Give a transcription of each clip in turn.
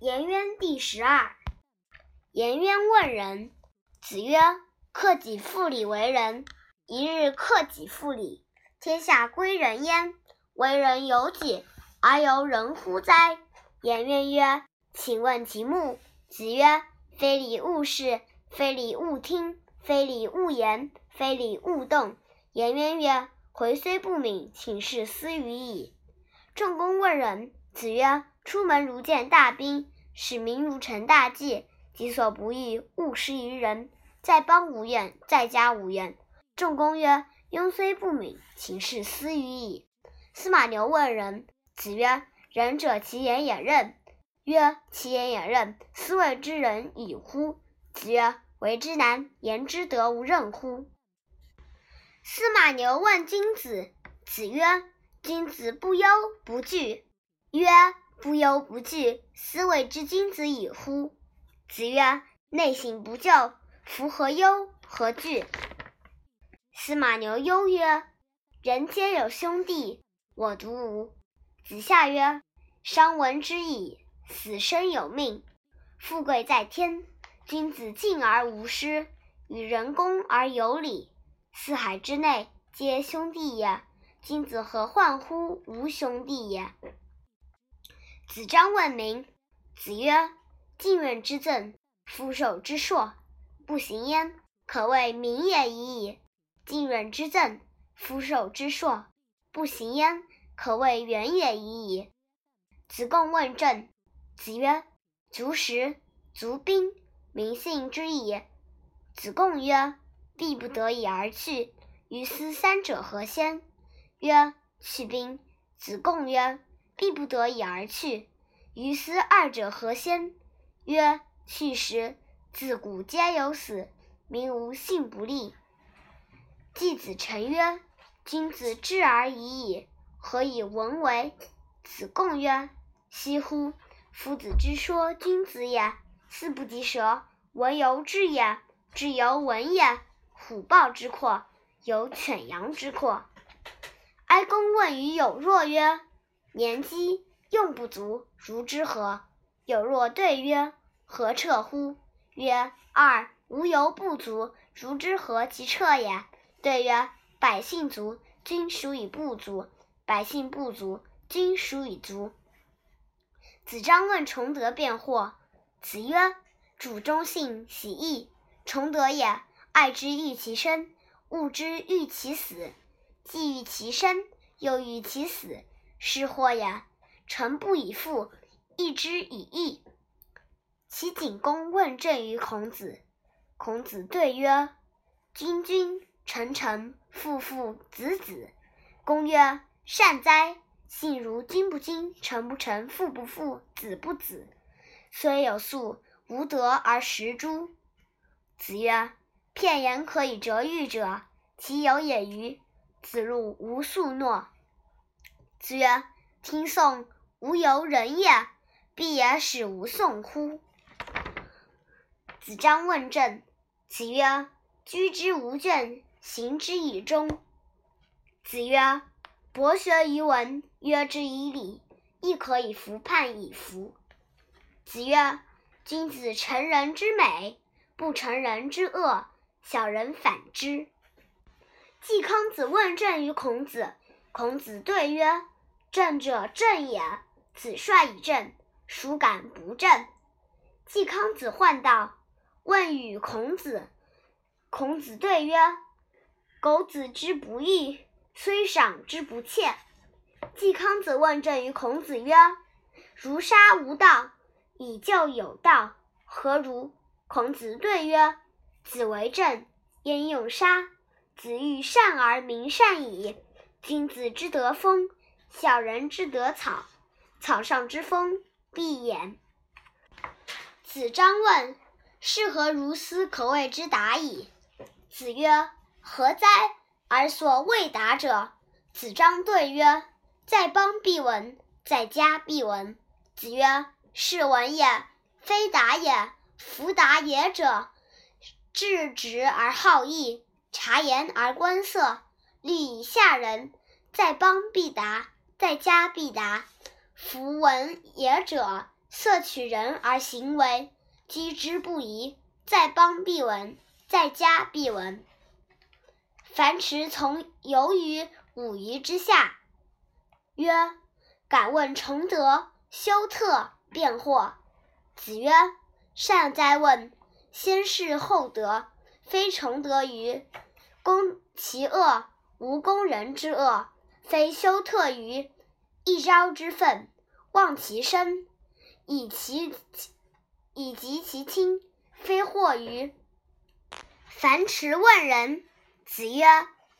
颜渊第十二。颜渊问仁。子曰：“克己复礼为仁。一日，克己复礼，天下归仁焉。为人由己，而由人乎哉？”颜渊曰：“请问其目。”子曰：“非礼勿视，非礼勿听，非礼勿言，非礼勿动。”颜渊曰：“回虽不敏，请事思语矣。”仲弓问仁。子曰：“出门如见大宾，使民如承大祭。己所不欲，勿施于人。在邦无怨，在家无怨。”仲弓曰：“庸虽不敏，请事思语矣。”司马牛问仁。子曰：“仁者，其言也任。”曰：“其言也任，斯谓之仁矣乎？”子曰：“为之难，言之得无任乎？”司马牛问君子。子曰：“君子不忧不惧。”曰：“不忧不惧，斯谓之君子矣乎？”子曰：“内省不疚，夫何忧何惧？”司马牛忧曰：“人皆有兄弟，我独无。”子夏曰：“商闻之矣，死生有命，富贵在天。君子敬而无失，与人恭而有礼。四海之内皆兄弟也，君子何患乎无兄弟也？”子张问名。子曰：“近远之政，夫受之硕，不行焉，可谓名也已矣。近远之政，夫受之硕，不行焉，可谓远也已矣。”子贡问政。子曰：“足食，足兵，民信之矣。”子贡曰：“必不得已而去，于斯三者何先？”曰：“去兵。”子贡曰：必不得已而去，于斯二者何先？曰：去时。自古皆有死，民无信不立。季子成曰：君子知而已矣，何以文为？子贡曰：惜乎！夫子之说君子也，斯不及舌，文由之也；知由文也。虎豹之阔，有犬羊之阔。哀公问于有若曰。年饥，用不足，如之何？有若对曰：“何彻乎？”曰：“二，无由不足，如之何其彻也？”对曰：“百姓足，君孰以不足？百姓不足，君孰以足？”子张问崇德辩惑。子曰：“主忠信，喜义。崇德也，爱之欲其生，恶之欲其死。既欲其生，又欲其死。”是祸也。臣不以父，义之以义。齐景公问政于孔子。孔子对曰：“君君，臣臣，父父，子子。”公曰：“善哉！信如君不君，臣不臣，父不父，子不子。虽有素，无德而食诸？”子曰：“片言可以折喻者，其有也与？”子路无素诺。子曰：“听讼，无由人也，必也使无讼乎？”子张问政。子曰：“居之无倦，行之以忠。”子曰：“博学于文，约之以礼，亦可以服判以服。”子曰：“君子成人之美，不成人之恶，小人反之。”季康子问政于孔子。孔子对曰：正者正也，子帅以正，孰敢不正？季康子患道，问与孔子。孔子对曰：“苟子之不欲，虽赏之不窃。”季康子问政于孔子曰：“如杀无道，以就有道，何如？”孔子对曰：“子为政，焉用杀？子欲善而民善矣。君子之德风。”小人之得草，草上之风必偃。子张问：“是何如斯可谓之达矣？”子曰：“何哉？而所未达者。”子张对曰：“在邦必闻，在家必闻。”子曰：“是闻也，非达也。夫达也者，质直而好义，察言而观色，虑以下人。在邦必达。”在家必达。夫闻也者，色取人而行为，居之不疑。在邦必闻，在家必闻。樊迟从游于五鱼之下，曰：“敢问崇德、修特、辩惑。”子曰：“善哉问！先事后德，非崇德于攻其恶，无攻人之恶；非修特于一朝之愤，忘其身，以其以及其亲。”非惑于樊迟问仁。子曰：“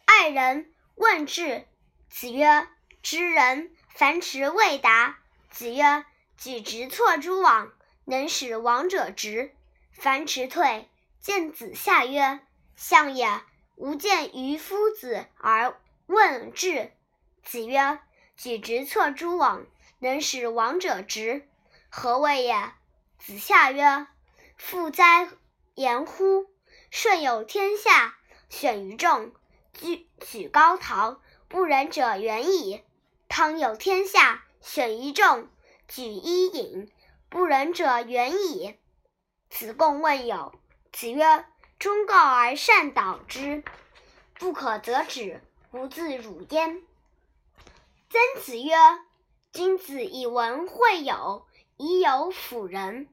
爱人。”问智。子曰：“知人。”樊迟未答。子曰：“举直错诸枉，能使枉者直。”樊迟退，见子夏曰：“相也，吾见于夫子而问智。”子曰：“举直错诸枉，能使枉者直，何谓也？”子夏曰。复哉言乎！舜有天下，选于众，举举高陶，不仁者远矣。汤有天下，选于众，举伊尹，不仁者远矣。子贡问有，子曰：“忠告而善导之，不可则止，不自辱焉。”曾子曰：“君子以文会友，以友辅仁。”